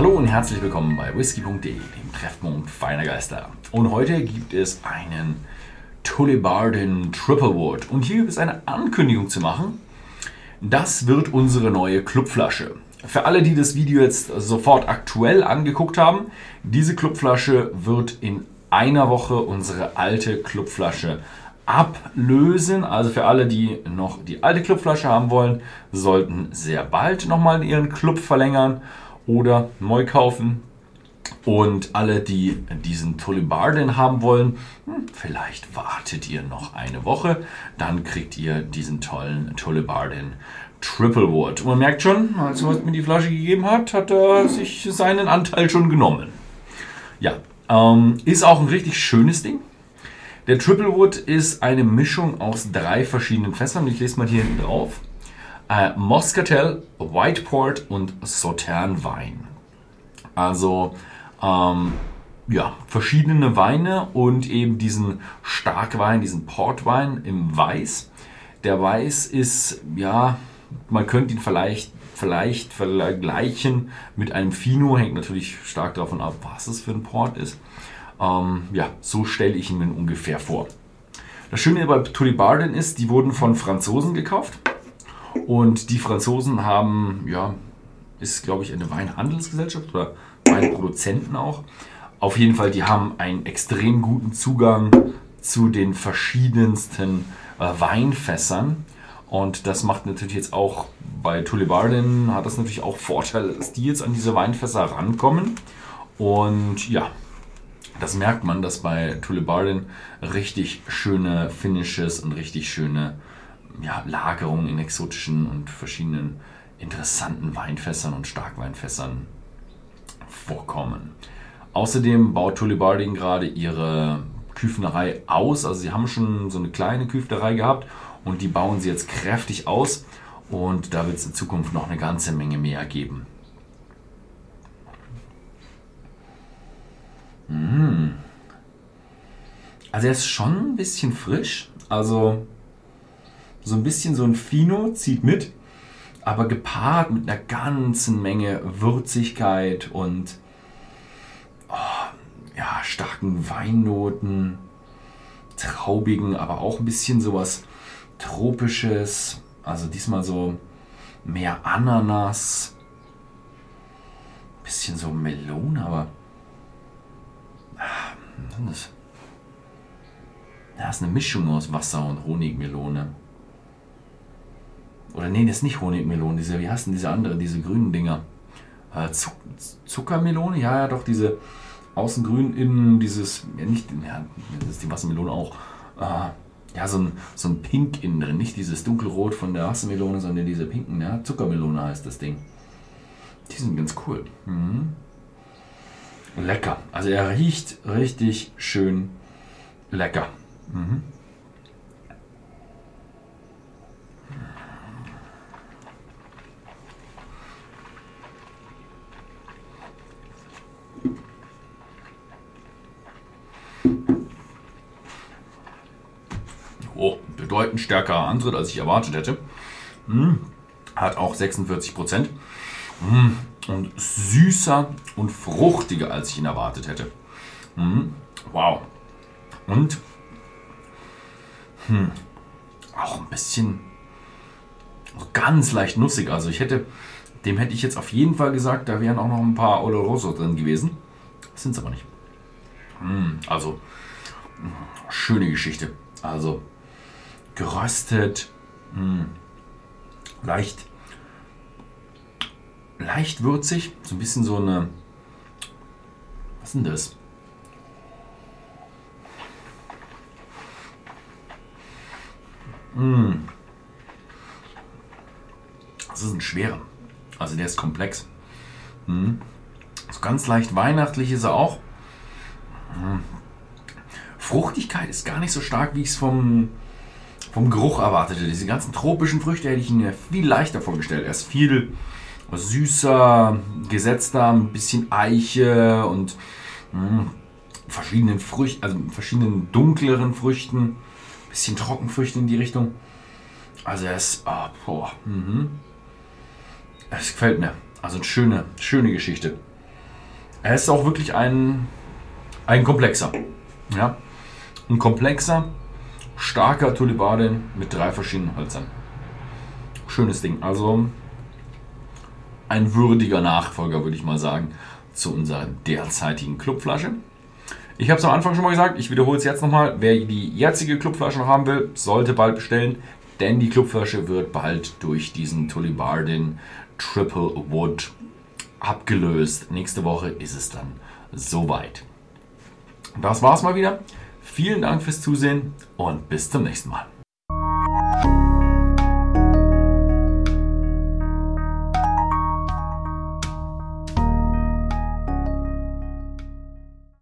Hallo und herzlich willkommen bei whisky.de, dem Treffpunkt feiner Geister. Und heute gibt es einen Tullibardin Triple Wood. Und hier gibt es eine Ankündigung zu machen. Das wird unsere neue Clubflasche. Für alle, die das Video jetzt sofort aktuell angeguckt haben, diese Clubflasche wird in einer Woche unsere alte Clubflasche ablösen. Also für alle, die noch die alte Clubflasche haben wollen, sollten sehr bald nochmal ihren Club verlängern oder neu kaufen. Und alle, die diesen Tullibardin haben wollen, hm, vielleicht wartet ihr noch eine Woche, dann kriegt ihr diesen tollen Tullibardin Triple Wood. man merkt schon, als er mir die Flasche gegeben hat, hat er sich seinen Anteil schon genommen. Ja, ähm, ist auch ein richtig schönes Ding. Der Triple Wood ist eine Mischung aus drei verschiedenen Fässern. Ich lese mal hier hinten drauf. Äh, Moscatel, Whiteport und Sautern Wein. Also ähm, ja, verschiedene Weine und eben diesen Starkwein, diesen Portwein im Weiß. Der Weiß ist, ja, man könnte ihn vielleicht, vielleicht vergleichen mit einem Fino, hängt natürlich stark davon ab, was es für ein Port ist. Ähm, ja, so stelle ich ihn mir ungefähr vor. Das Schöne bei Tullibardin ist, die wurden von Franzosen gekauft. Und die Franzosen haben, ja, ist glaube ich eine Weinhandelsgesellschaft oder Weinproduzenten auch. Auf jeden Fall, die haben einen extrem guten Zugang zu den verschiedensten äh, Weinfässern. Und das macht natürlich jetzt auch bei Tullibardin hat das natürlich auch Vorteile, dass die jetzt an diese Weinfässer rankommen. Und ja, das merkt man, dass bei Tullibardin richtig schöne Finishes und richtig schöne ja, Lagerungen in exotischen und verschiedenen interessanten Weinfässern und Starkweinfässern vorkommen. Außerdem baut Tullibardin gerade ihre Küfnerei aus. Also sie haben schon so eine kleine Küfnerei gehabt und die bauen sie jetzt kräftig aus und da wird es in Zukunft noch eine ganze Menge mehr geben. Mmh. Also er ist schon ein bisschen frisch. Also so ein bisschen so ein Fino zieht mit, aber gepaart mit einer ganzen Menge Würzigkeit und oh, ja, starken Weinnoten, traubigen, aber auch ein bisschen sowas tropisches. Also diesmal so mehr Ananas, bisschen so Melone, aber ah, das? Ja, ist eine Mischung aus Wasser und Honigmelone. Oder nee, das ist nicht Honigmelone, diese, wie heißt denn diese andere, diese grünen Dinger? Äh, Zuckermelone? Ja, ja, doch, diese außengrün, innen dieses, ja nicht, ja, das ist die Wassermelone auch. Äh, ja, so ein, so ein Pink innen drin, nicht dieses dunkelrot von der Wassermelone, sondern diese pinken, ja, Zuckermelone heißt das Ding. Die sind ganz cool. Mhm. Lecker. Also er riecht richtig schön lecker. Mhm. Oh, bedeutend stärkerer Antritt, als ich erwartet hätte. Hm. Hat auch 46 Prozent. Hm. Und süßer und fruchtiger, als ich ihn erwartet hätte. Hm. Wow. Und hm, auch ein bisschen ganz leicht nussig. Also ich hätte, dem hätte ich jetzt auf jeden Fall gesagt, da wären auch noch ein paar Oloroso drin gewesen. Sind es aber nicht. Hm, also schöne Geschichte. Also geröstet, mh, hm, leicht, leicht würzig, so ein bisschen so eine, was ist denn das? Mh. Hm. Das ist ein schwerer. Also der ist komplex. Hm. So ganz leicht weihnachtlich ist er auch. Fruchtigkeit ist gar nicht so stark, wie ich es vom vom Geruch erwartete. Diese ganzen tropischen Früchte hätte ich mir viel leichter vorgestellt. Er ist viel süßer, gesetzter, ein bisschen Eiche und mh, hm, verschiedenen Früchten, also verschiedenen dunkleren Früchten, bisschen Trockenfrüchte in die Richtung. Also er ist, oh, boah, mhm. Es gefällt mir. Also eine schöne, schöne Geschichte. er ist auch wirklich ein, ein komplexer. Ja? Ein komplexer, starker Tulibardin mit drei verschiedenen Hölzern. Schönes Ding. Also ein würdiger Nachfolger, würde ich mal sagen, zu unserer derzeitigen Clubflasche. Ich habe es am Anfang schon mal gesagt, ich wiederhole es jetzt nochmal. Wer die jetzige Clubflasche noch haben will, sollte bald bestellen, denn die Clubflasche wird bald durch diesen Tullibardin Triple Wood abgelöst. Nächste Woche ist es dann soweit. Das war's mal wieder. Vielen Dank fürs Zusehen und bis zum nächsten Mal.